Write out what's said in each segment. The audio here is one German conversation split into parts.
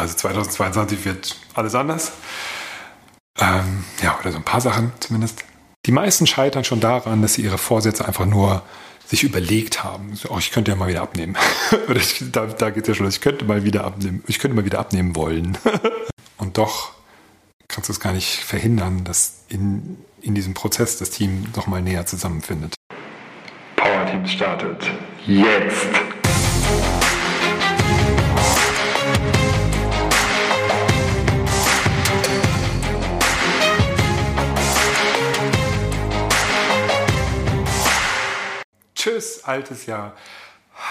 Also 2022 wird alles anders. Ähm, ja, oder so ein paar Sachen zumindest. Die meisten scheitern schon daran, dass sie ihre Vorsätze einfach nur sich überlegt haben. So, oh, ich könnte ja mal wieder abnehmen. oder ich, da, da geht es ja schon, ich könnte mal wieder abnehmen. Ich könnte mal wieder abnehmen wollen. Und doch kannst du es gar nicht verhindern, dass in, in diesem Prozess das Team noch mal näher zusammenfindet. Power Team startet jetzt. Tschüss, altes Jahr.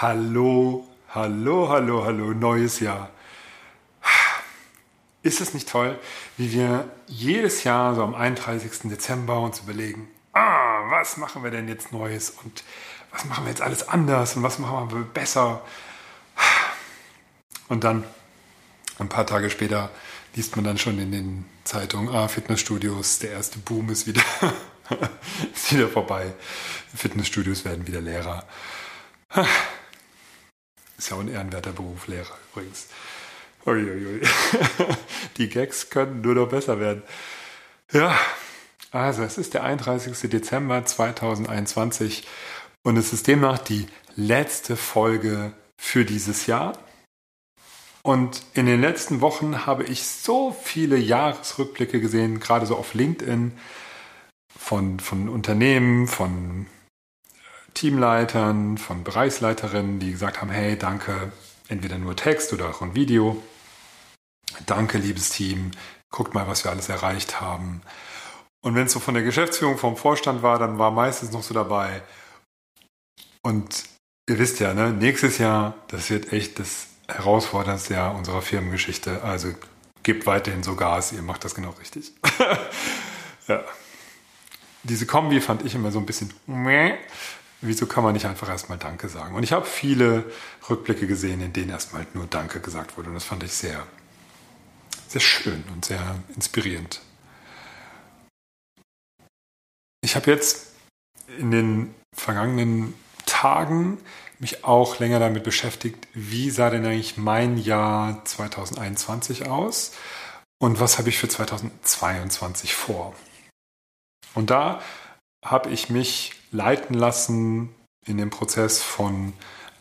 Hallo, hallo, hallo, hallo, neues Jahr. Ist es nicht toll, wie wir jedes Jahr so am 31. Dezember uns überlegen, ah, was machen wir denn jetzt Neues und was machen wir jetzt alles anders und was machen wir besser? Und dann, ein paar Tage später, liest man dann schon in den Zeitungen, ah, Fitnessstudios, der erste Boom ist wieder ist wieder vorbei. Fitnessstudios werden wieder Lehrer. Ist ja auch ein ehrenwerter Beruf, Lehrer übrigens. Uiuiui. Die Gags können nur noch besser werden. Ja, also es ist der 31. Dezember 2021 und es ist demnach die letzte Folge für dieses Jahr. Und in den letzten Wochen habe ich so viele Jahresrückblicke gesehen, gerade so auf LinkedIn, von, von Unternehmen, von Teamleitern, von Bereichsleiterinnen, die gesagt haben, hey, danke, entweder nur Text oder auch ein Video. Danke, liebes Team, guckt mal, was wir alles erreicht haben. Und wenn es so von der Geschäftsführung, vom Vorstand war, dann war meistens noch so dabei. Und ihr wisst ja, ne, nächstes Jahr, das wird echt das herausforderndste Jahr unserer Firmengeschichte. Also gebt weiterhin so Gas, ihr macht das genau richtig. ja diese Kombi fand ich immer so ein bisschen, meh. wieso kann man nicht einfach erstmal Danke sagen? Und ich habe viele Rückblicke gesehen, in denen erstmal nur Danke gesagt wurde. Und das fand ich sehr, sehr schön und sehr inspirierend. Ich habe jetzt in den vergangenen Tagen mich auch länger damit beschäftigt, wie sah denn eigentlich mein Jahr 2021 aus und was habe ich für 2022 vor. Und da habe ich mich leiten lassen in dem Prozess von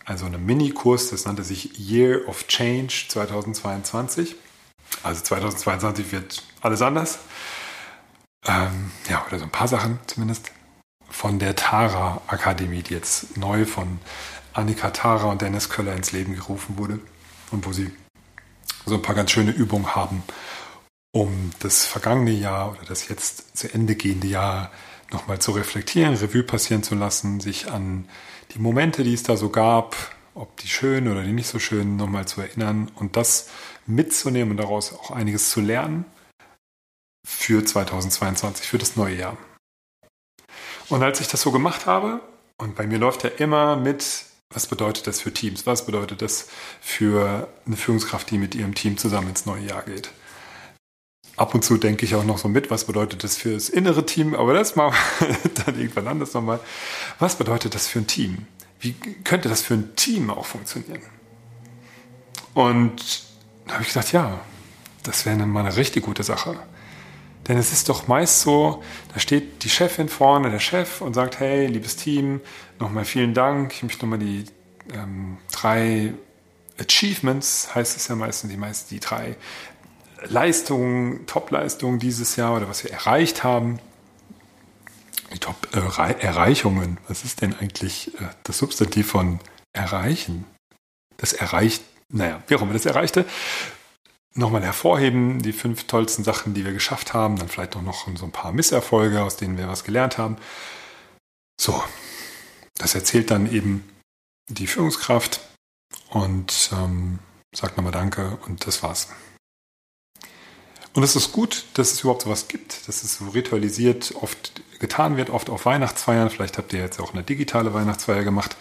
also einem Minikurs, das nannte sich Year of Change 2022. Also 2022 wird alles anders. Ähm, ja, oder so ein paar Sachen zumindest. Von der Tara Akademie, die jetzt neu von Annika Tara und Dennis Köller ins Leben gerufen wurde. Und wo sie so ein paar ganz schöne Übungen haben, um das vergangene Jahr oder das jetzt zu Ende gehende Jahr nochmal zu reflektieren, Revue passieren zu lassen, sich an die Momente, die es da so gab, ob die schönen oder die nicht so schönen, nochmal zu erinnern und das mitzunehmen und daraus auch einiges zu lernen für 2022, für das neue Jahr. Und als ich das so gemacht habe, und bei mir läuft ja immer mit, was bedeutet das für Teams, was bedeutet das für eine Führungskraft, die mit ihrem Team zusammen ins neue Jahr geht ab und zu denke ich auch noch so mit, was bedeutet das für das innere Team, aber das mal dann irgendwann anders nochmal. Was bedeutet das für ein Team? Wie könnte das für ein Team auch funktionieren? Und da habe ich gedacht, ja, das wäre mal eine richtig gute Sache. Denn es ist doch meist so, da steht die Chefin vorne, der Chef und sagt, hey, liebes Team, nochmal vielen Dank. Ich möchte nochmal die ähm, drei Achievements, heißt es ja meistens, die meisten die drei Leistungen, Top-Leistungen dieses Jahr oder was wir erreicht haben. Die Top-Erreichungen. was ist denn eigentlich äh, das Substantiv von erreichen? Das erreicht, naja, wie auch immer das erreichte. Nochmal hervorheben, die fünf tollsten Sachen, die wir geschafft haben. Dann vielleicht auch noch so ein paar Misserfolge, aus denen wir was gelernt haben. So, das erzählt dann eben die Führungskraft und ähm, sagt nochmal Danke und das war's. Und es ist gut, dass es überhaupt sowas gibt, dass es so ritualisiert oft getan wird, oft auf Weihnachtsfeiern. Vielleicht habt ihr jetzt auch eine digitale Weihnachtsfeier gemacht.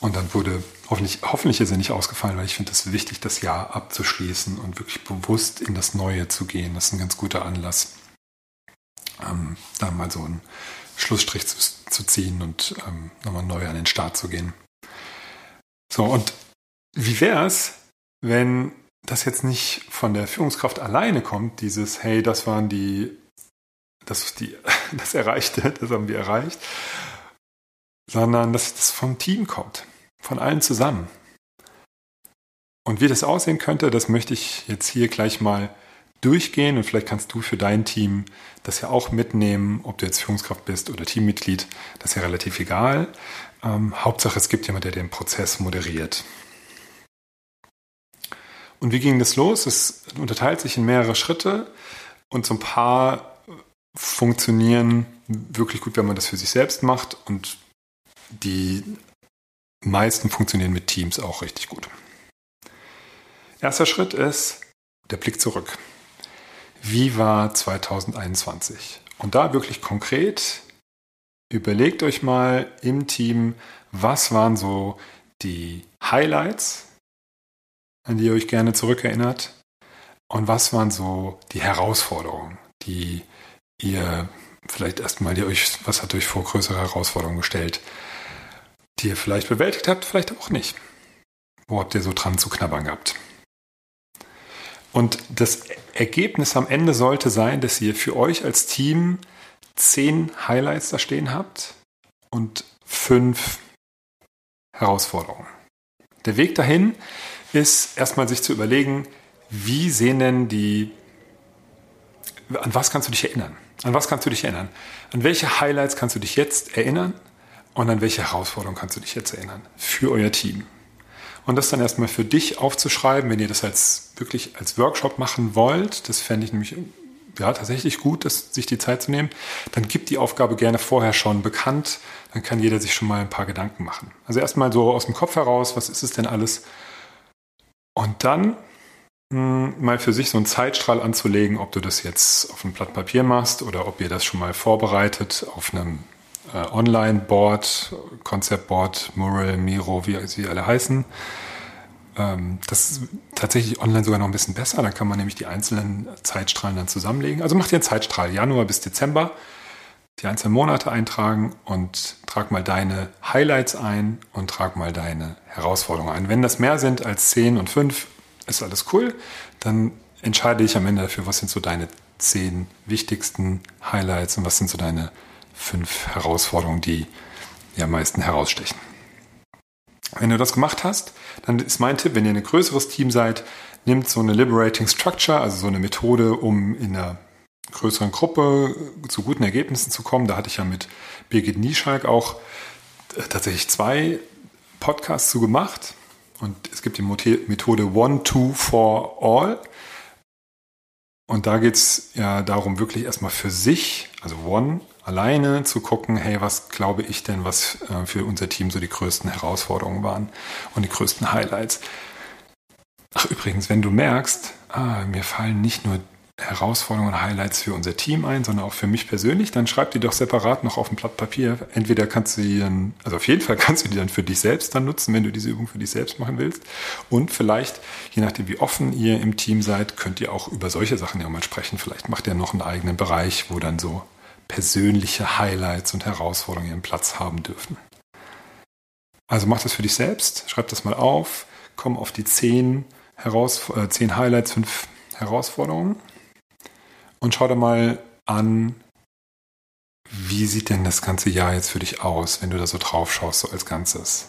Und dann wurde hoffentlich, hoffentlich ist er nicht ausgefallen, weil ich finde es wichtig, das Jahr abzuschließen und wirklich bewusst in das Neue zu gehen. Das ist ein ganz guter Anlass, ähm, da mal so einen Schlussstrich zu, zu ziehen und ähm, nochmal neu an den Start zu gehen. So, und wie wäre es, wenn das jetzt nicht von der Führungskraft alleine kommt, dieses, hey, das waren die, das, die, das Erreichte, das haben wir erreicht, sondern dass das vom Team kommt, von allen zusammen. Und wie das aussehen könnte, das möchte ich jetzt hier gleich mal durchgehen und vielleicht kannst du für dein Team das ja auch mitnehmen, ob du jetzt Führungskraft bist oder Teammitglied, das ist ja relativ egal. Ähm, Hauptsache, es gibt jemand, der den Prozess moderiert. Und wie ging das los? Es unterteilt sich in mehrere Schritte und so ein paar funktionieren wirklich gut, wenn man das für sich selbst macht und die meisten funktionieren mit Teams auch richtig gut. Erster Schritt ist der Blick zurück. Wie war 2021? Und da wirklich konkret, überlegt euch mal im Team, was waren so die Highlights, an die ihr euch gerne zurückerinnert? Und was waren so die Herausforderungen, die ihr vielleicht erstmal, die euch, was hat euch vor größere Herausforderungen gestellt, die ihr vielleicht bewältigt habt, vielleicht auch nicht? Wo habt ihr so dran zu knabbern gehabt? Und das Ergebnis am Ende sollte sein, dass ihr für euch als Team zehn Highlights da stehen habt und fünf Herausforderungen. Der Weg dahin ist erstmal sich zu überlegen, wie sehen denn die, an was kannst du dich erinnern? An was kannst du dich erinnern? An welche Highlights kannst du dich jetzt erinnern? Und an welche Herausforderungen kannst du dich jetzt erinnern? Für euer Team. Und das dann erstmal für dich aufzuschreiben, wenn ihr das als wirklich als Workshop machen wollt, das fände ich nämlich ja, tatsächlich gut, das, sich die Zeit zu nehmen, dann gibt die Aufgabe gerne vorher schon bekannt, dann kann jeder sich schon mal ein paar Gedanken machen. Also erstmal so aus dem Kopf heraus, was ist es denn alles, und dann mh, hm, mal für sich so einen Zeitstrahl anzulegen, ob du das jetzt auf einem Blatt Papier machst oder ob ihr das schon mal vorbereitet auf einem äh, Online-Board, Konzeptboard, Mural, Miro, wie sie alle heißen. Ähm, das ist tatsächlich online sogar noch ein bisschen besser. Da kann man nämlich die einzelnen Zeitstrahlen dann zusammenlegen. Also macht ihr einen Zeitstrahl, Januar bis Dezember die einzelnen Monate eintragen und trag mal deine Highlights ein und trag mal deine Herausforderungen ein. Wenn das mehr sind als 10 und 5, ist alles cool. Dann entscheide ich am Ende dafür, was sind so deine 10 wichtigsten Highlights und was sind so deine 5 Herausforderungen, die die am meisten herausstechen. Wenn du das gemacht hast, dann ist mein Tipp, wenn ihr ein größeres Team seid, nimmt so eine Liberating Structure, also so eine Methode, um in einer größeren Gruppe zu guten Ergebnissen zu kommen. Da hatte ich ja mit Birgit Nieschalk auch äh, tatsächlich zwei Podcasts zu gemacht. Und es gibt die Methode One, Two, For All. Und da geht es ja darum, wirklich erstmal für sich, also One, alleine zu gucken, hey, was glaube ich denn, was äh, für unser Team so die größten Herausforderungen waren und die größten Highlights. Ach, übrigens, wenn du merkst, ah, mir fallen nicht nur Herausforderungen und Highlights für unser Team ein, sondern auch für mich persönlich, dann schreib die doch separat noch auf ein Blatt Papier. Entweder kannst du die dann, also auf jeden Fall kannst du die dann für dich selbst dann nutzen, wenn du diese Übung für dich selbst machen willst. Und vielleicht, je nachdem wie offen ihr im Team seid, könnt ihr auch über solche Sachen ja mal sprechen. Vielleicht macht ihr noch einen eigenen Bereich, wo dann so persönliche Highlights und Herausforderungen ihren Platz haben dürfen. Also mach das für dich selbst, schreib das mal auf, komm auf die zehn, Heraus äh, zehn Highlights, fünf Herausforderungen und schau dir mal an, wie sieht denn das ganze Jahr jetzt für dich aus, wenn du da so drauf schaust, so als Ganzes.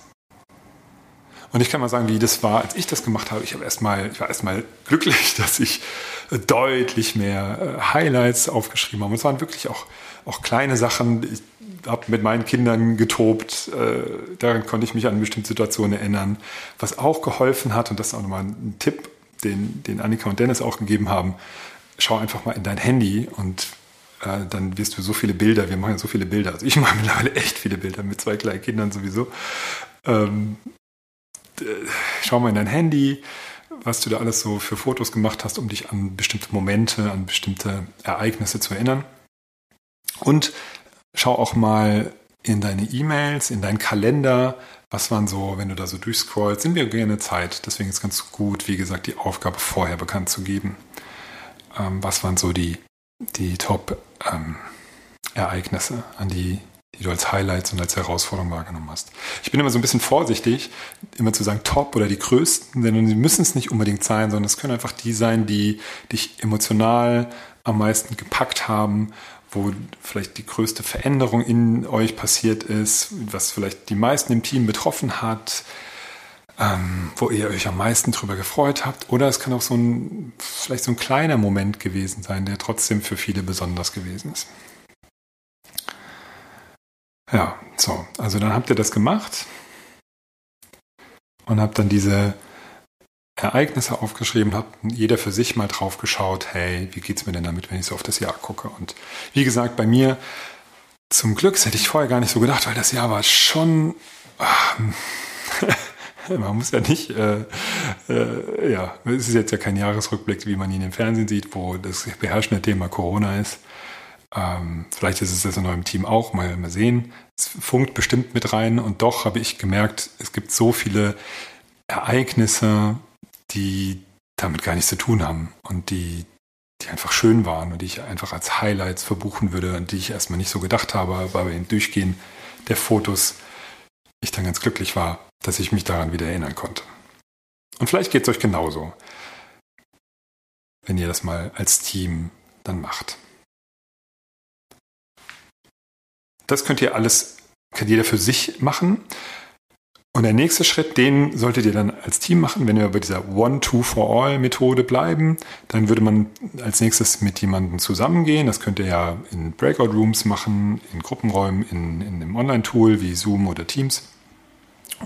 Und ich kann mal sagen, wie das war, als ich das gemacht habe. Ich, habe erstmal, ich war erstmal glücklich, dass ich deutlich mehr äh, Highlights aufgeschrieben habe. Und es waren wirklich auch, auch kleine Sachen. Ich habe mit meinen Kindern getobt. Äh, daran konnte ich mich an bestimmte Situationen erinnern. Was auch geholfen hat, und das ist auch nochmal ein Tipp, den, den Annika und Dennis auch gegeben haben, schau einfach mal in dein Handy und äh, dann wirst du so viele Bilder, wir machen ja so viele Bilder, also ich mache mittlerweile echt viele Bilder mit zwei kleinen Kindern sowieso. Ähm, schau mal in dein Handy, was du da alles so für Fotos gemacht hast, um dich an bestimmte Momente, an bestimmte Ereignisse zu erinnern. Und schau auch mal in deine E-Mails, in deinen Kalender, was waren so, wenn du da so durchscrollst, sind wir gerne Zeit. Deswegen ist ganz gut, wie gesagt, die Aufgabe vorher bekannt zu geben ähm, was waren so die, die Top-Ereignisse, ähm, an die die du als Highlights und als Herausforderung wahrgenommen hast. Ich bin immer so ein bisschen vorsichtig, immer zu sagen Top oder die größten, denn sie müssen es nicht unbedingt sein, sondern es können einfach die sein, die dich emotional am meisten gepackt haben, wo vielleicht die größte Veränderung in euch passiert ist, was vielleicht die meisten im Team betroffen hat, ähm, wo ihr euch am meisten drüber gefreut habt. Oder es kann auch so ein, vielleicht so ein kleiner Moment gewesen sein, der trotzdem für viele besonders gewesen ist. Ja, so, also dann habt ihr das gemacht und habt dann diese Ereignisse aufgeschrieben, habt jeder für sich mal drauf geschaut, hey, wie geht's mir denn damit, wenn ich so auf das Jahr gucke? Und wie gesagt, bei mir zum Glück, das hätte ich vorher gar nicht so gedacht, weil das Jahr war schon, ach, man muss ja nicht, äh, äh, ja, es ist jetzt ja kein Jahresrückblick, wie man ihn im Fernsehen sieht, wo das beherrschende Thema Corona ist. Ähm, vielleicht ist es jetzt in eurem Team auch, mal, mal sehen. Es funkt bestimmt mit rein und doch habe ich gemerkt, es gibt so viele Ereignisse, die damit gar nichts zu tun haben und die, die einfach schön waren und die ich einfach als Highlights verbuchen würde und die ich erstmal nicht so gedacht habe, aber beim Durchgehen der Fotos ich dann ganz glücklich war, dass ich mich daran wieder erinnern konnte. Und vielleicht geht es euch genauso, wenn ihr das mal als Team dann macht. Das könnt ihr alles, kann jeder für sich machen. Und der nächste Schritt, den solltet ihr dann als Team machen. Wenn wir bei dieser One-Two-for-All-Methode bleiben, dann würde man als nächstes mit jemandem zusammengehen. Das könnt ihr ja in Breakout-Rooms machen, in Gruppenräumen, in, in einem Online-Tool wie Zoom oder Teams.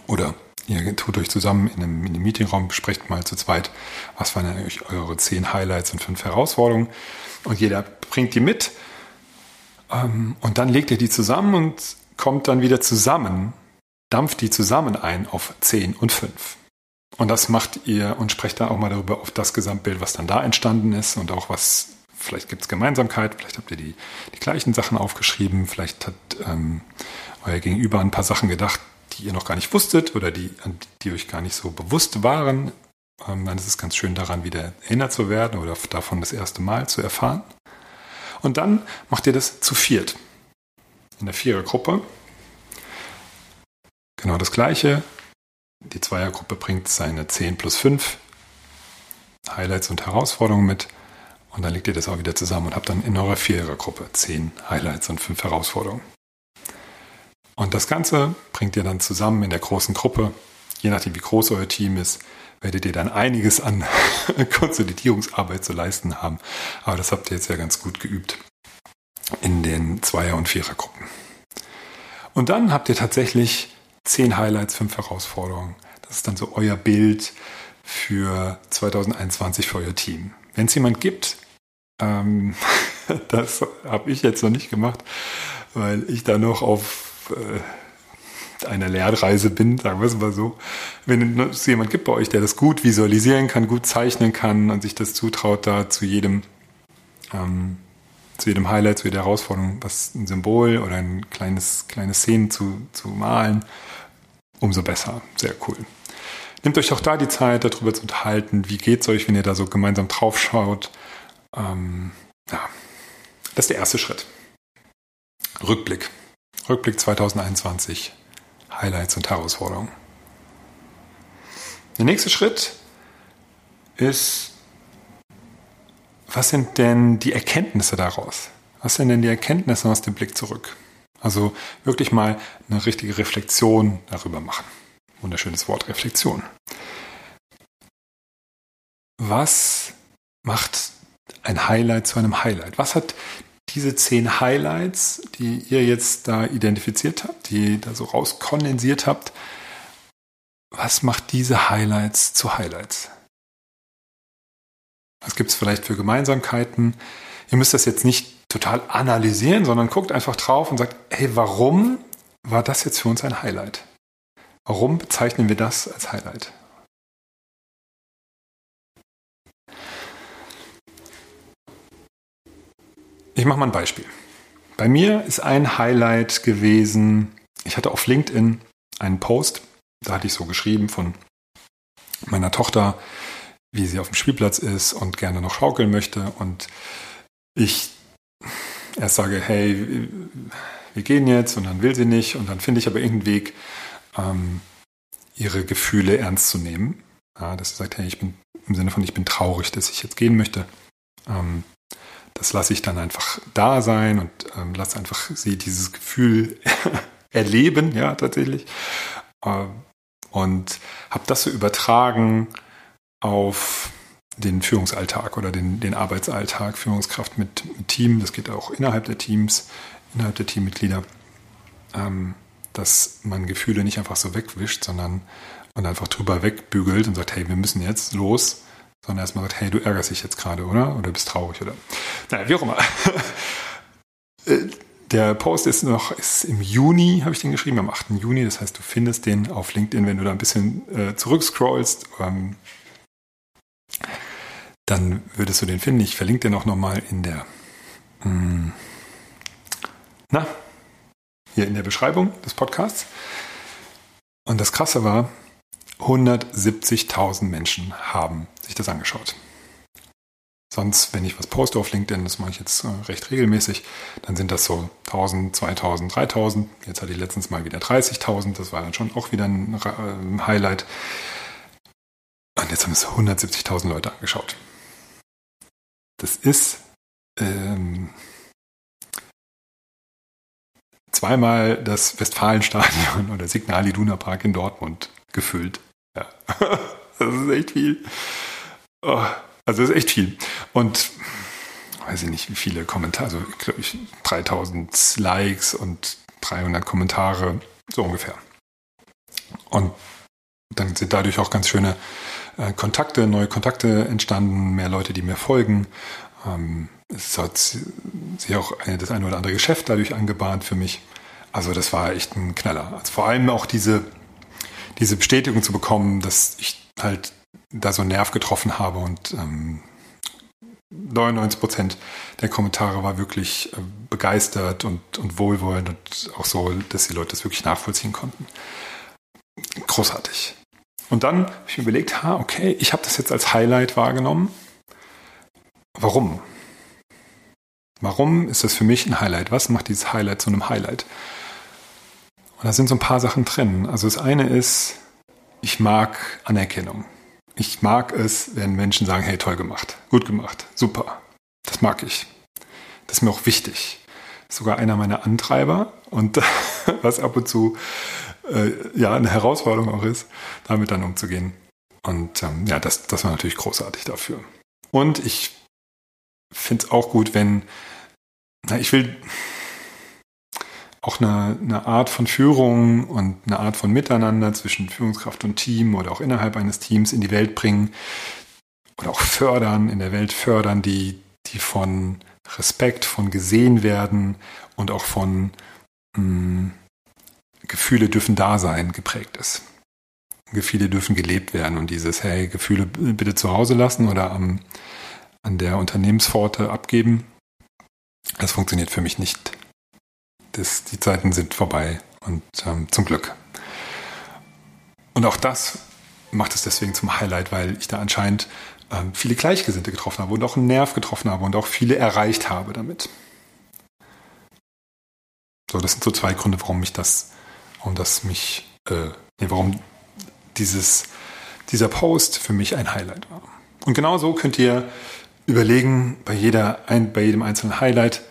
Oder ihr tut euch zusammen in einem, in einem Meetingraum, besprecht mal zu zweit, was waren eigentlich eure zehn Highlights und fünf Herausforderungen. Und jeder bringt die mit ähm, und dann legt ihr die zusammen und kommt dann wieder zusammen, dampft die zusammen ein auf 10 und 5. Und das macht ihr und sprecht dann auch mal darüber auf das Gesamtbild, was dann da entstanden ist und auch was, vielleicht gibt es Gemeinsamkeit, vielleicht habt ihr die, die gleichen Sachen aufgeschrieben, vielleicht hat ähm, euer Gegenüber ein paar Sachen gedacht, die ihr noch gar nicht wusstet oder die, die euch gar nicht so bewusst waren. Ähm, dann ist es ganz schön daran, wieder erinnert zu werden oder davon das erste Mal zu erfahren. Und dann macht ihr das zu viert. In der Vierergruppe. Genau das gleiche. Die Zweiergruppe bringt seine 10 plus 5 Highlights und Herausforderungen mit. Und dann legt ihr das auch wieder zusammen und habt dann in eurer Vierergruppe 10 Highlights und 5 Herausforderungen. Und das Ganze bringt ihr dann zusammen in der großen Gruppe. Je nachdem, wie groß euer Team ist, werdet ihr dann einiges an Konsolidierungsarbeit zu leisten haben. Aber das habt ihr jetzt ja ganz gut geübt in den Zweier- und Vierergruppen. Und dann habt ihr tatsächlich zehn Highlights, fünf Herausforderungen. Das ist dann so euer Bild für 2021 für euer Team. Wenn es jemand gibt, ähm, das habe ich jetzt noch nicht gemacht, weil ich da noch auf äh, einer Lernreise bin, sagen wir es mal so. Wenn es jemand gibt bei euch, der das gut visualisieren kann, gut zeichnen kann und sich das zutraut, da zu jedem, ähm, zu jedem Highlight, zu jeder Herausforderung was ein Symbol oder ein kleines, kleine Szenen zu, zu malen, umso besser. Sehr cool. Nehmt euch auch da die Zeit, darüber zu unterhalten, wie geht es euch, wenn ihr da so gemeinsam drauf schaut. Ähm, ja, das ist der erste Schritt. Rückblick. Rückblick 2021. Highlights und Herausforderungen. Der nächste Schritt ist, was sind denn die Erkenntnisse daraus? Was sind denn die Erkenntnisse aus dem Blick zurück? Also wirklich mal eine richtige Reflexion darüber machen. Wunderschönes Wort, Reflexion. Was macht ein Highlight zu einem Highlight? Was hat diese zehn Highlights, die ihr jetzt da identifiziert habt, die ihr da so rauskondensiert habt, was macht diese Highlights zu Highlights? Was gibt es vielleicht für Gemeinsamkeiten? Ihr müsst das jetzt nicht total analysieren, sondern guckt einfach drauf und sagt, hey, warum war das jetzt für uns ein Highlight? Warum bezeichnen wir das als Highlight? Ich mache mal ein Beispiel. Bei mir ist ein Highlight gewesen, ich hatte auf LinkedIn einen Post, da hatte ich so geschrieben von meiner Tochter, wie sie auf dem Spielplatz ist und gerne noch schaukeln möchte. Und ich erst sage, hey, wir gehen jetzt und dann will sie nicht und dann finde ich aber irgendeinen Weg, ähm, ihre Gefühle ernst zu nehmen. Ja, dass sie sagt, hey, ich bin im Sinne von, ich bin traurig, dass ich jetzt gehen möchte. Ähm, das lasse ich dann einfach da sein und ähm, lasse einfach sie dieses Gefühl erleben, ja, tatsächlich. Ähm, und habe das so übertragen auf den Führungsalltag oder den, den Arbeitsalltag, Führungskraft mit, mit Team. Das geht auch innerhalb der Teams, innerhalb der Teammitglieder, ähm, dass man Gefühle nicht einfach so wegwischt, sondern man einfach drüber wegbügelt und sagt, hey, wir müssen jetzt los, sondern erstmal sagt, hey, du ärgerst dich jetzt gerade, oder? Oder bist traurig, oder? Naja, wie auch immer. Äh, der Post ist noch ist im Juni, habe ich den geschrieben, am 8. Juni. Das heißt, du findest den auf LinkedIn, wenn du da ein bisschen äh, zurückscrollst. Ähm, dann würdest du den finden. Ich verlinke den auch nochmal in der, mh, hm, na, hier in der Beschreibung des Podcasts. Und das Krasse war, 170.000 Menschen haben sich das angeschaut. Sonst, wenn ich was poste auf LinkedIn, das mache ich jetzt äh, recht regelmäßig, dann sind das so 1000, 2000, 3000. Jetzt hatte ich letztens mal wieder 30.000. Das war dann schon auch wieder ein äh, Highlight. Und jetzt haben es 170.000 Leute angeschaut. Das ist ähm, zweimal das Westfalenstadion oder Signal Iduna Park in Dortmund gefüllt. Ja. das ist echt viel. Oh, also das ist echt viel. Und weiß ich nicht, wie viele Kommentare, also glaube ich 3000 Likes und 300 Kommentare, so ungefähr. Und dann sind dadurch auch ganz schöne äh, Kontakte, neue Kontakte entstanden, mehr Leute, die mir folgen. Ähm, es hat sich auch eine, das eine oder andere Geschäft dadurch angebahnt für mich. Also das war echt ein Knaller. Also vor allem auch diese, diese Bestätigung zu bekommen, dass ich halt da so einen Nerv getroffen habe und ähm, 99 Prozent der Kommentare war wirklich äh, begeistert und, und wohlwollend und auch so, dass die Leute das wirklich nachvollziehen konnten. Großartig. Und dann habe ich mir überlegt, ha, okay, ich habe das jetzt als Highlight wahrgenommen. Warum? Warum ist das für mich ein Highlight? Was macht dieses Highlight zu einem Highlight? Und da sind so ein paar Sachen drin. Also das eine ist, ich mag Anerkennung. Ich mag es, wenn Menschen sagen, hey, toll gemacht, gut gemacht, super. Das mag ich. Das ist mir auch wichtig. Sogar einer meiner Antreiber und was ab und zu äh, ja eine Herausforderung auch ist, damit dann umzugehen. Und ähm, ja, das, das war natürlich großartig dafür. Und ich finde es auch gut, wenn, na, ich will, auch eine, eine Art von Führung und eine Art von Miteinander zwischen Führungskraft und Team oder auch innerhalb eines Teams in die Welt bringen oder auch fördern, in der Welt fördern, die, die von Respekt, von gesehen werden und auch von mh, hm, Gefühle dürfen da sein geprägt ist. Gefühle dürfen gelebt werden und dieses, hey, Gefühle bitte zu Hause lassen oder am, an der Unternehmenspforte abgeben, das funktioniert für mich nicht das, die Zeiten sind vorbei und ähm, zum Glück. Und auch das macht es deswegen zum Highlight, weil ich da anscheinend ähm, viele Gleichgesinnte getroffen habe und auch einen Nerv getroffen habe und auch viele erreicht habe damit. So, das sind so zwei Gründe, warum mich das, warum das mich, äh, nee, warum dieses, dieser Post für mich ein Highlight war. Und genau so könnt ihr überlegen, bei jeder, ein, bei jedem einzelnen Highlight,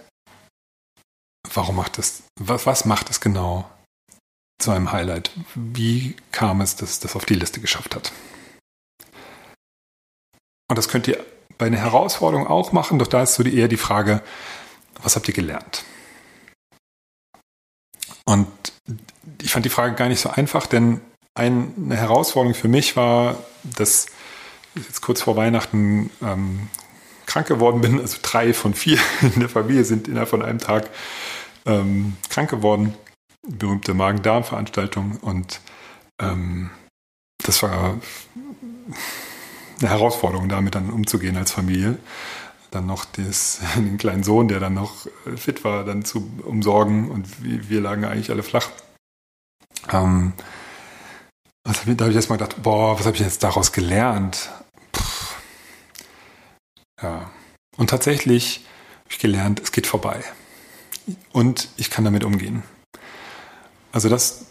warum macht das, was, was macht es genau zu einem Highlight? Wie kam es, dass das auf die Liste geschafft hat? Und das könnt ihr bei einer Herausforderung auch machen, doch da ist so die, eher die Frage, was habt ihr gelernt? Und ich fand die Frage gar nicht so einfach, denn eine Herausforderung für mich war, dass jetzt kurz vor Weihnachten ähm, krank geworden bin. Also drei von vier in der Familie sind innerhalb von einem Tag ähm, krank geworden. Berühmte Magen-Darm-Veranstaltung. Und ähm, das war eine Herausforderung, damit dann umzugehen als Familie. Dann noch des, den kleinen Sohn, der dann noch fit war, dann zu umsorgen. Und wir lagen eigentlich alle flach. Ähm, was hab ich, da habe ich erstmal gedacht, boah, was habe ich jetzt daraus gelernt? Puh. Ja. Und tatsächlich habe ich gelernt, es geht vorbei und ich kann damit umgehen. Also das,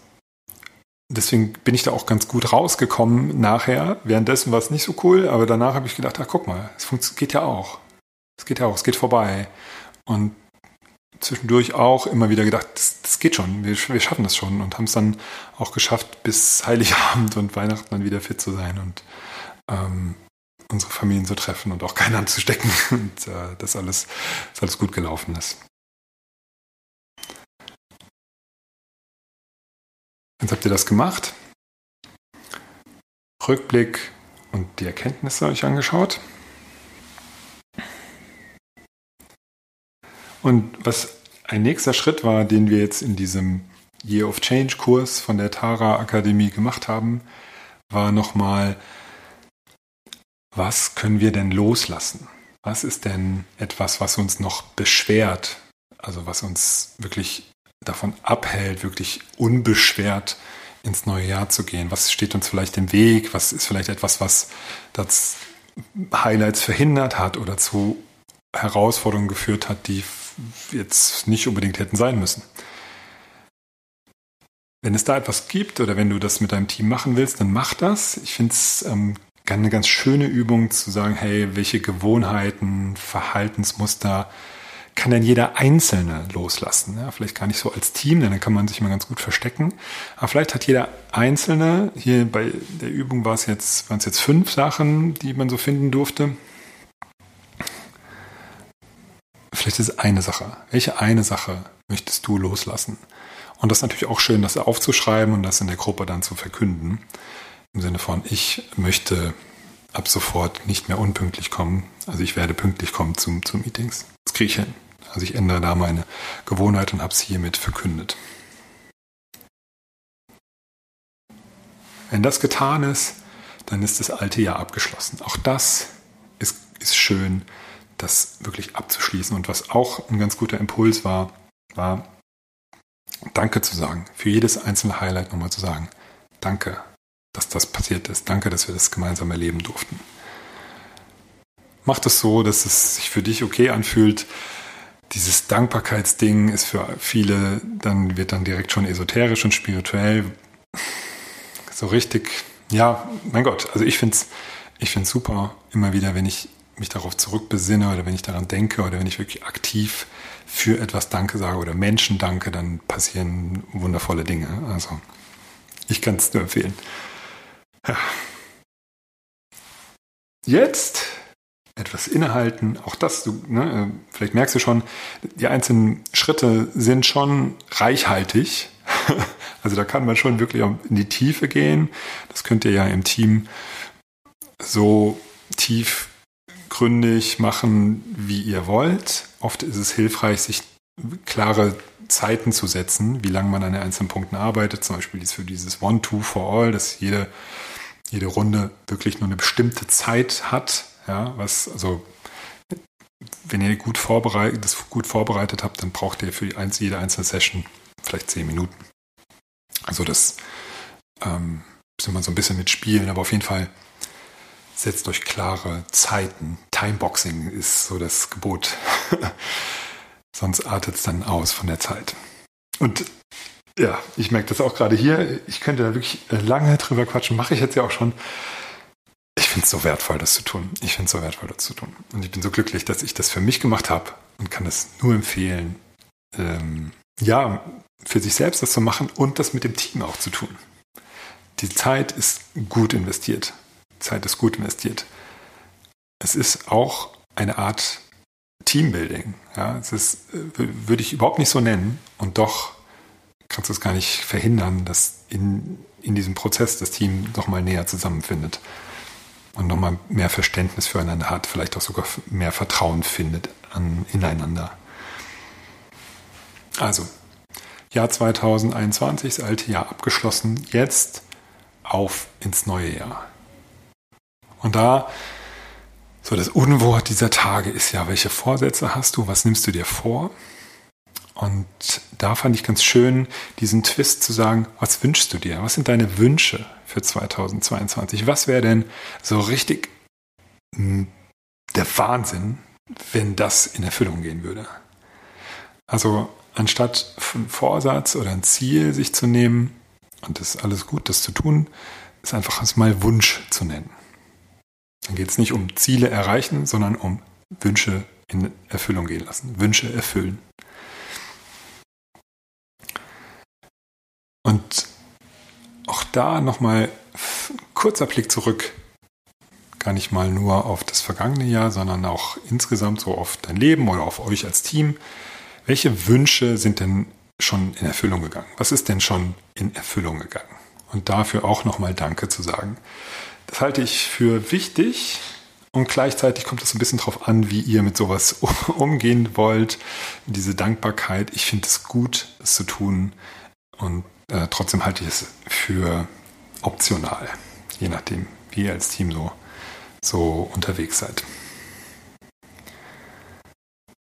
deswegen bin ich da auch ganz gut rausgekommen nachher. Währenddessen war es nicht so cool, aber danach habe ich gedacht, ach guck mal, es geht ja auch. Es geht ja auch, es geht vorbei. Und zwischendurch auch immer wieder gedacht, das, das geht schon, wir, wir, schaffen das schon und haben es dann auch geschafft, bis Heiligabend und Weihnachten dann wieder fit zu sein und ähm, unsere Familien zu treffen und auch keinen anzustecken und äh, das alles, dass alles gut gelaufen ist. Jetzt habt ihr das gemacht. Rückblick und die Erkenntnisse euch angeschaut. Und was ein nächster Schritt war, den wir jetzt in diesem Year of Change Kurs von der Tara Akademie gemacht haben, war nochmal, was können wir denn loslassen? Was ist denn etwas, was uns noch beschwert? Also was uns wirklich davon abhält, wirklich unbeschwert ins neue Jahr zu gehen? Was steht uns vielleicht im Weg? Was ist vielleicht etwas, was das Highlights verhindert hat oder zu Herausforderungen geführt hat, die jetzt nicht unbedingt hätten sein müssen. Wenn es da etwas gibt oder wenn du das mit deinem Team machen willst, dann mach das. Ich finde es ähm, eine ganz schöne Übung zu sagen, hey, welche Gewohnheiten, Verhaltensmuster kann denn jeder Einzelne loslassen? Ja, vielleicht gar nicht so als Team, denn dann kann man sich mal ganz gut verstecken. Aber vielleicht hat jeder Einzelne, hier bei der Übung war es jetzt, waren es jetzt fünf Sachen, die man so finden durfte. Vielleicht ist es eine Sache. Welche eine Sache möchtest du loslassen? Und das ist natürlich auch schön, das aufzuschreiben und das in der Gruppe dann zu verkünden. Im Sinne von, ich möchte ab sofort nicht mehr unpünktlich kommen. Also ich werde pünktlich kommen zum, zu Meetings. Das kriege ich hin. Also ich ändere da meine Gewohnheit und habe es hiermit verkündet. Wenn das getan ist, dann ist das alte Jahr abgeschlossen. Auch das ist, ist schön das wirklich abzuschließen. Und was auch ein ganz guter Impuls war, war Danke zu sagen. Für jedes einzelne Highlight nochmal zu sagen. Danke, dass das passiert ist. Danke, dass wir das gemeinsam erleben durften. Mach das so, dass es sich für dich okay anfühlt. Dieses Dankbarkeitsding ist für viele, dann wird dann direkt schon esoterisch und spirituell. So richtig, ja, mein Gott, also ich finde es ich find's super, immer wieder, wenn ich mich darauf zurückbesinne oder wenn ich daran denke oder wenn ich wirklich aktiv für etwas Danke sage oder Menschen danke, dann passieren wundervolle Dinge. Also ich kann es nur empfehlen. Ja. Jetzt etwas innehalten, auch das, du, ne, vielleicht merkst du schon, die einzelnen Schritte sind schon reichhaltig. Also da kann man schon wirklich in die Tiefe gehen. Das könnt ihr ja im Team so tief gründig machen, wie ihr wollt. Oft ist es hilfreich, sich klare Zeiten zu setzen, wie lange man an den einzelnen Punkten arbeitet. Zum Beispiel für dieses One-Two-for-All, dass jede, jede Runde wirklich nur eine bestimmte Zeit hat. Ja, was, also, wenn ihr gut vorbereitet, das gut vorbereitet habt, dann braucht ihr für jede einzelne Session vielleicht zehn Minuten. Also das ähm, müssen wir so ein bisschen mitspielen, aber auf jeden Fall setzt euch klare Zeiten. Timeboxing ist so das Gebot. Sonst artet es dann aus von der Zeit. Und ja, ich merke das auch gerade hier. Ich könnte da wirklich lange drüber quatschen. Mache ich jetzt ja auch schon. Ich finde es so wertvoll, das zu tun. Ich finde es so wertvoll, das zu tun. Und ich bin so glücklich, dass ich das für mich gemacht habe und kann das nur empfehlen. Ähm, ja, für sich selbst das zu machen und das mit dem Team auch zu tun. Die Zeit ist gut investiert. Zeit ist gut investiert. Es ist auch eine Art Teambuilding. Ja, es ist, äh, würde ich überhaupt nicht so nennen. Und doch kannst du es gar nicht verhindern, dass in, in diesem Prozess das Team nochmal näher zusammenfindet und nochmal mehr Verständnis füreinander hat, vielleicht auch sogar mehr Vertrauen findet an, ineinander. Also, Jahr 2021, das alte Jahr abgeschlossen, jetzt auf ins neue Jahr. Und da, so das Unwort dieser Tage ist ja, welche Vorsätze hast du, was nimmst du dir vor? Und da fand ich ganz schön, diesen Twist zu sagen, was wünschst du dir? Was sind deine Wünsche für 2022? Was wäre denn so richtig hm, der Wahnsinn, wenn das in Erfüllung gehen würde? Also anstatt einen Vorsatz oder ein Ziel sich zu nehmen, und das ist alles gut, das zu tun, ist einfach mal Wunsch zu nennen. Dann geht es nicht um Ziele erreichen, sondern um Wünsche in Erfüllung gehen lassen, Wünsche erfüllen. Und auch da nochmal kurzer Blick zurück. Gar nicht mal nur auf das vergangene Jahr, sondern auch insgesamt so auf dein Leben oder auf euch als Team. Welche Wünsche sind denn schon in Erfüllung gegangen? Was ist denn schon in Erfüllung gegangen? Und dafür auch nochmal Danke zu sagen. Das halte ich für wichtig und gleichzeitig kommt es ein bisschen darauf an, wie ihr mit sowas umgehen wollt. Diese Dankbarkeit, ich finde es gut, es zu tun und äh, trotzdem halte ich es für optional, je nachdem, wie ihr als Team so, so unterwegs seid.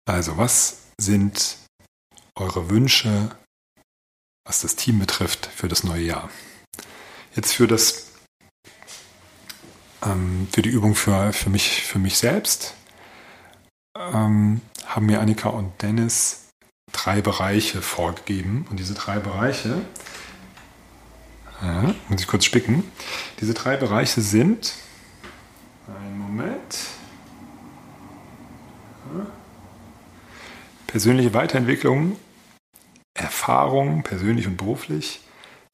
Also, was sind eure Wünsche, was das Team betrifft, für das neue Jahr? Jetzt für das ähm, für die Übung für, für, mich, für mich selbst ähm, haben mir Annika und Dennis drei Bereiche vorgegeben. Und diese drei Bereiche, muss ich kurz spicken, diese drei Bereiche sind, einen Moment, ja, persönliche Weiterentwicklung, Erfahrung, persönlich und beruflich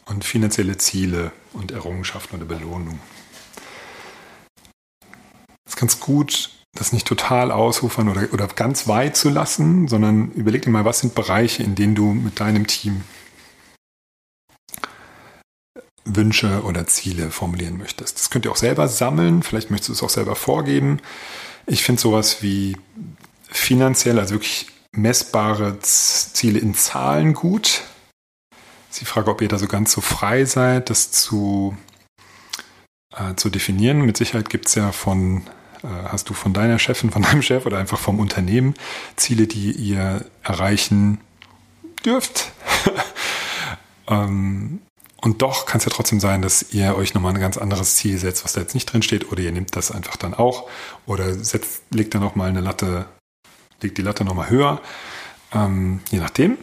und finanzielle Ziele und Errungenschaften oder Belohnung. Es ist ganz gut, das nicht total ausufern oder, oder ganz weit zu lassen, sondern überleg dir mal, was sind Bereiche, in denen du mit deinem Team Wünsche oder Ziele formulieren möchtest. Das könnt ihr auch selber sammeln, vielleicht möchtest du es auch selber vorgeben. Ich finde sowas wie finanziell, also wirklich messbare Ziele in Zahlen gut. Sie frage, ob ihr da so ganz so frei seid, das zu, äh, zu definieren. Mit Sicherheit gibt es ja von äh, hast du von deiner Chefin, von deinem Chef oder einfach vom Unternehmen Ziele, die ihr erreichen dürft. ähm, und doch kann es ja trotzdem sein, dass ihr euch nochmal ein ganz anderes Ziel setzt, was da jetzt nicht drin steht, oder ihr nehmt das einfach dann auch, oder setzt, legt dann nochmal eine Latte, legt die Latte nochmal höher, ähm, je nachdem.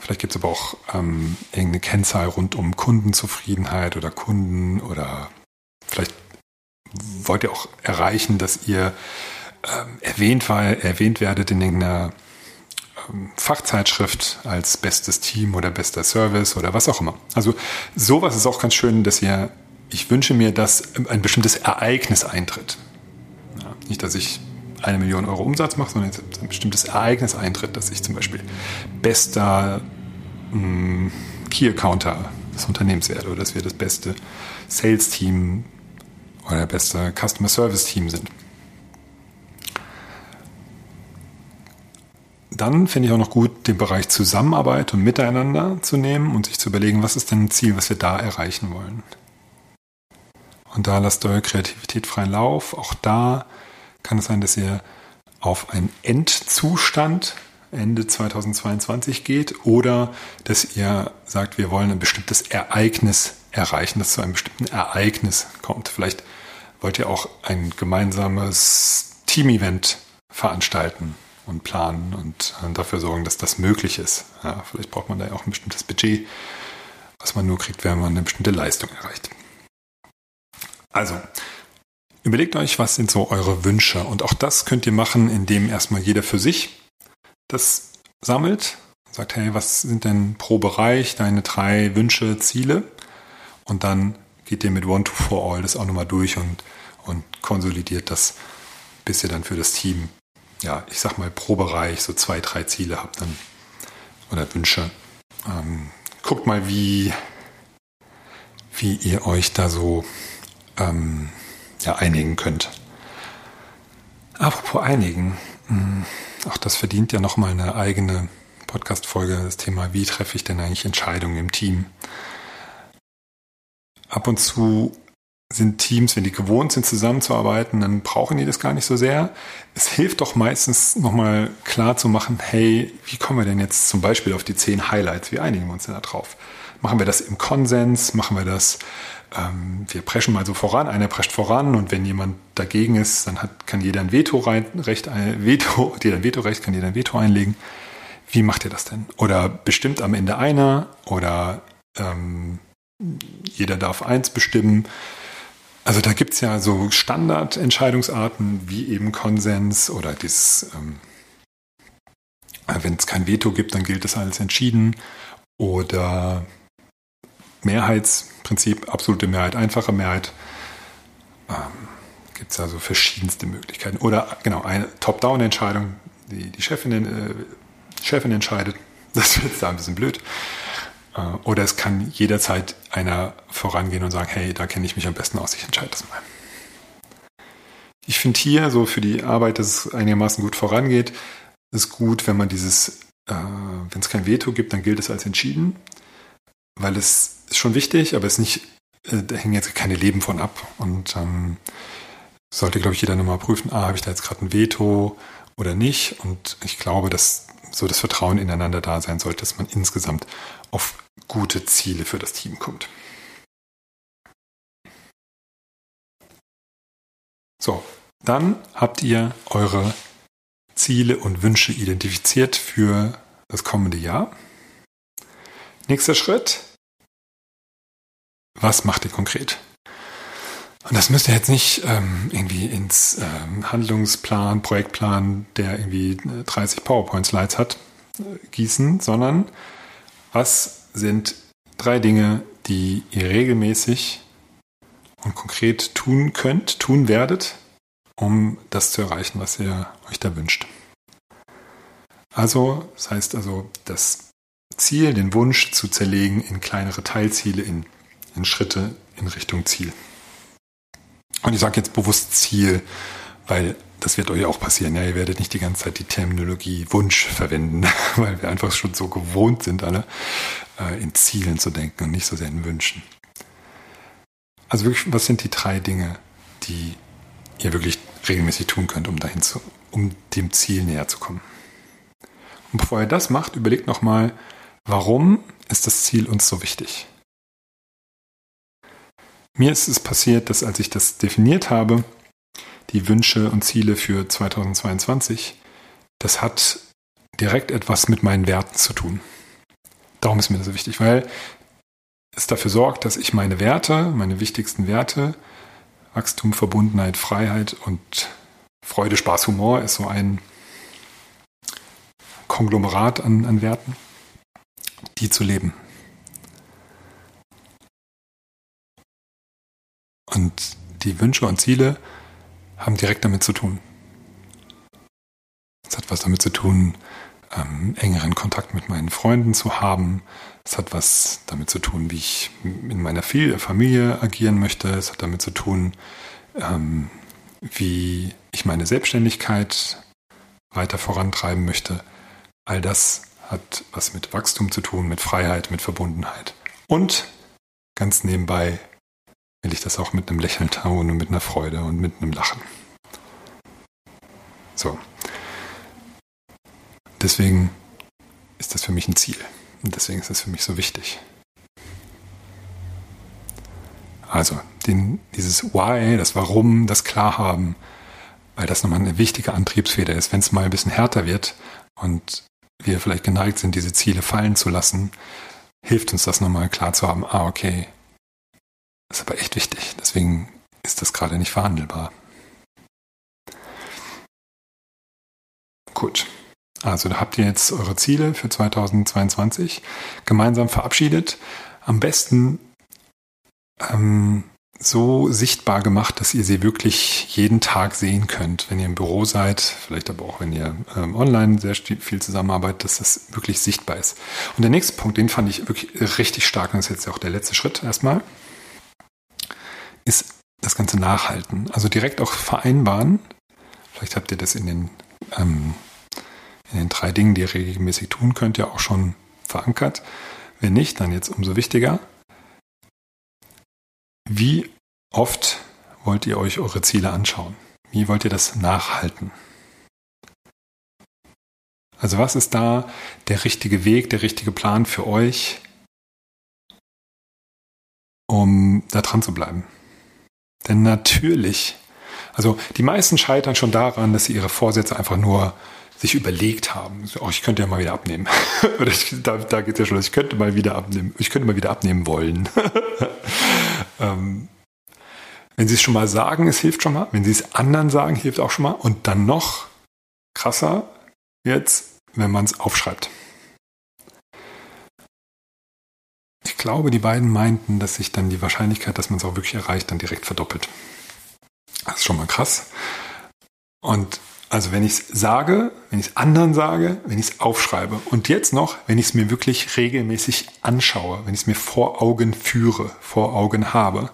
Vielleicht gibt es aber auch ähm, irgendeine Kennzahl rund um Kundenzufriedenheit oder Kunden oder vielleicht wollt ihr auch erreichen, dass ihr ähm, erwähnt, war, erwähnt werdet in irgendeiner Fachzeitschrift als bestes Team oder bester Service oder was auch immer. Also sowas ist auch ganz schön, dass ihr, ich wünsche mir, dass ein bestimmtes Ereignis eintritt. Ja, nicht, dass ich eine Million Euro Umsatz mache, sondern ein bestimmtes Ereignis eintritt, dass ich zum Beispiel bester mh, Key Accounter des Unternehmens werde oder dass wir das beste Sales Team oder beste Customer Service Team sind. Dann finde ich auch noch gut, den Bereich Zusammenarbeit und Miteinander zu nehmen und sich zu überlegen, was ist denn ein Ziel, was wir da erreichen wollen. Und da lasst eure Kreativität freien Lauf. Auch da kann es sein, dass ihr auf einen Endzustand Ende 2022 geht oder dass ihr sagt, wir wollen ein bestimmtes Ereignis erreichen, dass zu einem bestimmten Ereignis kommt. Vielleicht wollt ihr auch ein gemeinsames Team-Event veranstalten und planen und äh, dafür sorgen, dass das möglich ist. Ja, vielleicht braucht man da ja auch ein bestimmtes Budget, was man nur kriegt, wenn man eine bestimmte Leistung erreicht. Also, überlegt euch, was sind so eure Wünsche. Und auch das könnt ihr machen, indem erstmal jeder für sich das sammelt. Sagt, hey, was sind denn pro Bereich deine drei Wünsche, Ziele? Und dann geht ihr mit One to For All das auch nochmal durch und, und konsolidiert das, bis ihr dann für das Team, ja, ich sag mal pro Bereich so zwei, drei Ziele habt dann oder Wünsche. Ähm, guckt mal, wie, wie ihr euch da so ähm, ja, einigen könnt. Apropos einigen, hm, auch das verdient ja nochmal eine eigene Podcast-Folge, das Thema, wie treffe ich denn eigentlich Entscheidungen im Team? ab und zu sind Teams, wenn die gewohnt sind, zusammenzuarbeiten, dann brauchen die das gar nicht so sehr. Es hilft doch meistens nochmal klar zu machen, hey, wie kommen wir denn jetzt zum Beispiel auf die zehn Highlights? Wie einigen wir uns denn da drauf? Machen wir das im Konsens? Machen wir das, ähm, wir preschen mal so voran, einer prescht voran und wenn jemand dagegen ist, dann hat, kann jeder ein Veto rein, Recht, ein Veto, jeder ein Vetorecht, kann jeder ein Veto einlegen. wie macht ihr das denn? Oder bestimmt am Ende einer oder ähm, jeder darf eins bestimmen. Also da gibt es ja so Standardentscheidungsarten wie eben Konsens oder dieses, ähm, wenn es kein Veto gibt, dann gilt das als entschieden. Oder Mehrheitsprinzip, absolute Mehrheit, einfache Mehrheit. Ähm, gibt es also verschiedenste Möglichkeiten. Oder genau, eine Top-Down-Entscheidung, die die Chefin, äh, Chefin entscheidet. Das wird da ein bisschen blöd. Äh, oder es kann jederzeit einer vorangehen und sagen, hey, da kenne ich mich am besten aus, ich entscheide das mal. Ich finde hier so für die Arbeit, dass es einigermaßen gut vorangeht, ist gut, wenn man dieses, äh, wenn es kein Veto gibt, dann gilt es als entschieden, weil es ist schon wichtig, aber es nicht, äh, da hängen jetzt keine Leben von ab. Und ähm, sollte, glaube ich, jeder nochmal prüfen, ah, habe ich da jetzt gerade ein Veto oder nicht? Und ich glaube, dass so das Vertrauen ineinander da sein sollte, dass man insgesamt auf gute Ziele für das Team kommt. So, dann habt ihr eure Ziele und Wünsche identifiziert für das kommende Jahr. Nächster Schritt. Was macht ihr konkret? Und das müsst ihr jetzt nicht ähm, irgendwie ins ähm, Handlungsplan, Projektplan, der irgendwie 30 PowerPoint-Slides hat, äh, gießen, sondern was sind drei Dinge, die ihr regelmäßig und konkret tun könnt, tun werdet, um das zu erreichen, was ihr euch da wünscht. Also, das heißt also, das Ziel, den Wunsch zu zerlegen in kleinere Teilziele, in, in Schritte in Richtung Ziel. Und ich sage jetzt bewusst Ziel, weil das wird euch auch passieren. Ja, ihr werdet nicht die ganze Zeit die Terminologie Wunsch verwenden, weil wir einfach schon so gewohnt sind, alle äh, in Zielen zu denken und nicht so sehr in Wünschen. Also wirklich, was sind die drei Dinge, die ihr wirklich regelmäßig tun könnt, um dahin zu, um dem Ziel näher zu kommen? Und bevor ihr das macht, überlegt nochmal, warum ist das Ziel uns so wichtig? Mir ist es passiert, dass als ich das definiert habe, die Wünsche und Ziele für 2022, das hat direkt etwas mit meinen Werten zu tun. Darum ist mir das so wichtig, weil es dafür sorgt, dass ich meine Werte, meine wichtigsten Werte, Wachstum, Verbundenheit, Freiheit und Freude, Spaß, Humor ist so ein Konglomerat an, an Werten, die zu leben. Und die Wünsche und Ziele haben direkt damit zu tun. Es hat was damit zu tun, ähm, engeren Kontakt mit meinen Freunden zu haben. Es hat was damit zu tun, wie ich in meiner Familie agieren möchte. Es hat damit zu tun, ähm, wie ich meine Selbstständigkeit weiter vorantreiben möchte. All das hat was mit Wachstum zu tun, mit Freiheit, mit Verbundenheit. Und ganz nebenbei will ich das auch mit einem Lächeln tun und mit einer Freude und mit einem Lachen. So. Deswegen ist das für mich ein Ziel. Und deswegen ist das für mich so wichtig. Also, den, dieses Why, das Warum, das Klarhaben, weil das nochmal eine wichtige Antriebsfeder ist. Wenn es mal ein bisschen härter wird und wir vielleicht geneigt sind, diese Ziele fallen zu lassen, hilft uns das nochmal klar zu haben, ah, okay, das ist aber echt wichtig. Deswegen ist das gerade nicht verhandelbar. Gut. Also da habt ihr jetzt eure Ziele für 2022 gemeinsam verabschiedet. Am besten ähm, so sichtbar gemacht, dass ihr sie wirklich jeden Tag sehen könnt, wenn ihr im Büro seid, vielleicht aber auch wenn ihr ähm, online sehr viel zusammenarbeitet, dass das wirklich sichtbar ist. Und der nächste Punkt, den fand ich wirklich richtig stark, und das ist jetzt auch der letzte Schritt erstmal ist das Ganze nachhalten. Also direkt auch vereinbaren. Vielleicht habt ihr das in den, ähm, in den drei Dingen, die ihr regelmäßig tun könnt, ja auch schon verankert. Wenn nicht, dann jetzt umso wichtiger. Wie oft wollt ihr euch eure Ziele anschauen? Wie wollt ihr das nachhalten? Also was ist da der richtige Weg, der richtige Plan für euch, um da dran zu bleiben? Denn natürlich, also die meisten scheitern schon daran, dass sie ihre Vorsätze einfach nur sich überlegt haben, so, oh, ich könnte ja mal wieder abnehmen. Oder ich, da, da geht ja schon, ich könnte mal wieder abnehmen, ich könnte mal wieder abnehmen wollen. ähm, wenn sie es schon mal sagen, es hilft schon mal. Wenn sie es anderen sagen, hilft auch schon mal. Und dann noch krasser jetzt, wenn man es aufschreibt. Ich glaube, die beiden meinten, dass sich dann die Wahrscheinlichkeit, dass man es auch wirklich erreicht, dann direkt verdoppelt. Das ist schon mal krass. Und also wenn ich es sage, wenn ich es anderen sage, wenn ich es aufschreibe und jetzt noch, wenn ich es mir wirklich regelmäßig anschaue, wenn ich es mir vor Augen führe, vor Augen habe.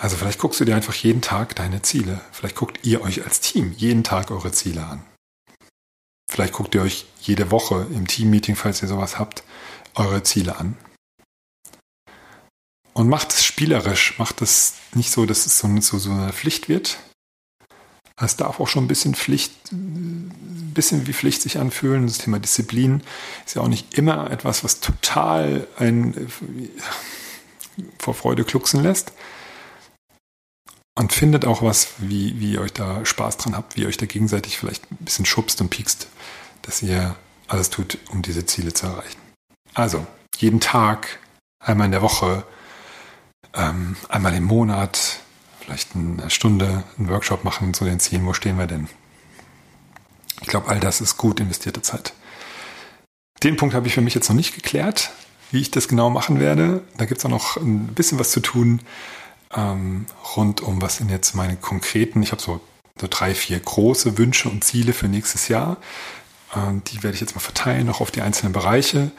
Also vielleicht guckst du dir einfach jeden Tag deine Ziele. Vielleicht guckt ihr euch als Team jeden Tag eure Ziele an. Vielleicht guckt ihr euch jede Woche im Teammeeting, falls ihr sowas habt, eure Ziele an. Und macht es spielerisch, macht es nicht so, dass es so, so, so eine Pflicht wird, es darf auch schon ein bisschen Pflicht, ein bisschen wie Pflicht sich anfühlen. Das Thema Disziplin ist ja auch nicht immer etwas, was total ein vor Freude klucksen lässt. Und findet auch was, wie, wie ihr euch da Spaß dran habt, wie ihr euch da gegenseitig vielleicht ein bisschen schubst und piekst, dass ihr alles tut, um diese Ziele zu erreichen. Also, jeden Tag, einmal in der Woche, ähm, einmal im Monat, vielleicht eine Stunde einen Workshop machen zu den Zielen, wo stehen wir denn? Ich glaube, all das ist gut investierte Zeit. Den Punkt habe ich für mich jetzt noch nicht geklärt, wie ich das genau machen werde. Da gibt es auch noch ein bisschen was zu tun ähm, rund um, was sind jetzt meine konkreten, ich habe so, so drei, vier große Wünsche und Ziele für nächstes Jahr. Ähm, die werde ich jetzt mal verteilen, noch auf die einzelnen Bereiche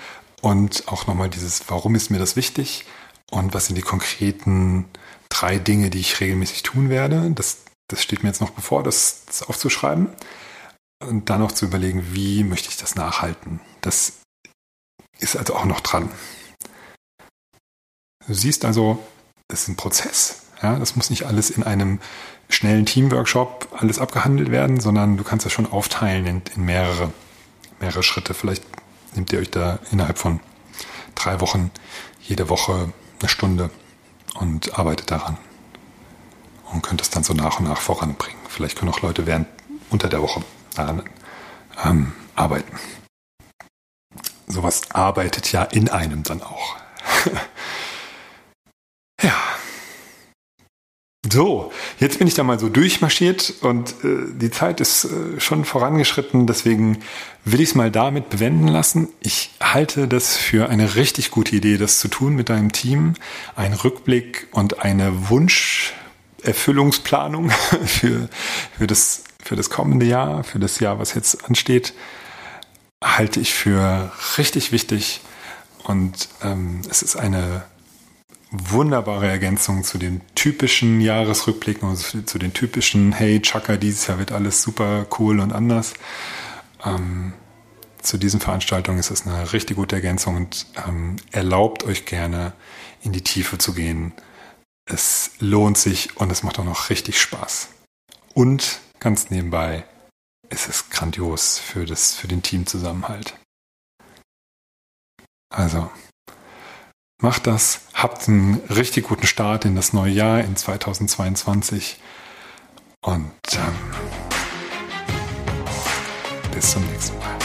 und auch nochmal dieses, warum ist mir das wichtig und was sind die konkreten drei Dinge, die ich regelmäßig tun werde. Das, das steht mir jetzt noch bevor, das, das aufzuschreiben. Und dann noch zu überlegen, wie möchte ich das nachhalten. Das ist also auch noch dran. Du siehst also, es ist ein Prozess. Ja, das muss nicht alles in einem schnellen Teamworkshop alles abgehandelt werden, sondern du kannst das schon aufteilen in, in mehrere, mehrere Schritte. Vielleicht nehmt ihr euch da innerhalb von drei Wochen jede Woche eine Stunde und arbeitet daran. Und könnt es dann so nach und nach voranbringen. Vielleicht können auch Leute während unter der Woche daran ähm, arbeiten. Sowas arbeitet ja in einem dann auch. ja. So, jetzt bin ich da mal so durchmarschiert und äh, die Zeit ist äh, schon vorangeschritten, deswegen will ich es mal damit bewenden lassen. Ich halte das für eine richtig gute Idee, das zu tun mit deinem Team. Ein Rückblick und eine Wunscherfüllungsplanung für, für, das, für das kommende Jahr, für das Jahr, was jetzt ansteht, halte ich für richtig wichtig. Und ähm, es ist eine wunderbare Ergänzung zu den typischen Jahresrückblicken, also zu den typischen, hey, Chaka, dieses Jahr wird alles super cool und anders. Ähm, zu diesen Veranstaltungen ist es eine richtig gute Ergänzung und ähm, erlaubt euch gerne in die Tiefe zu gehen. Es lohnt sich und es macht auch noch richtig Spaß. Und ganz nebenbei, es ist grandios für, das, für den Teamzusammenhalt. Also, Macht das, habt einen richtig guten Start in das neue Jahr in 2022 und ähm, bis zum nächsten Mal.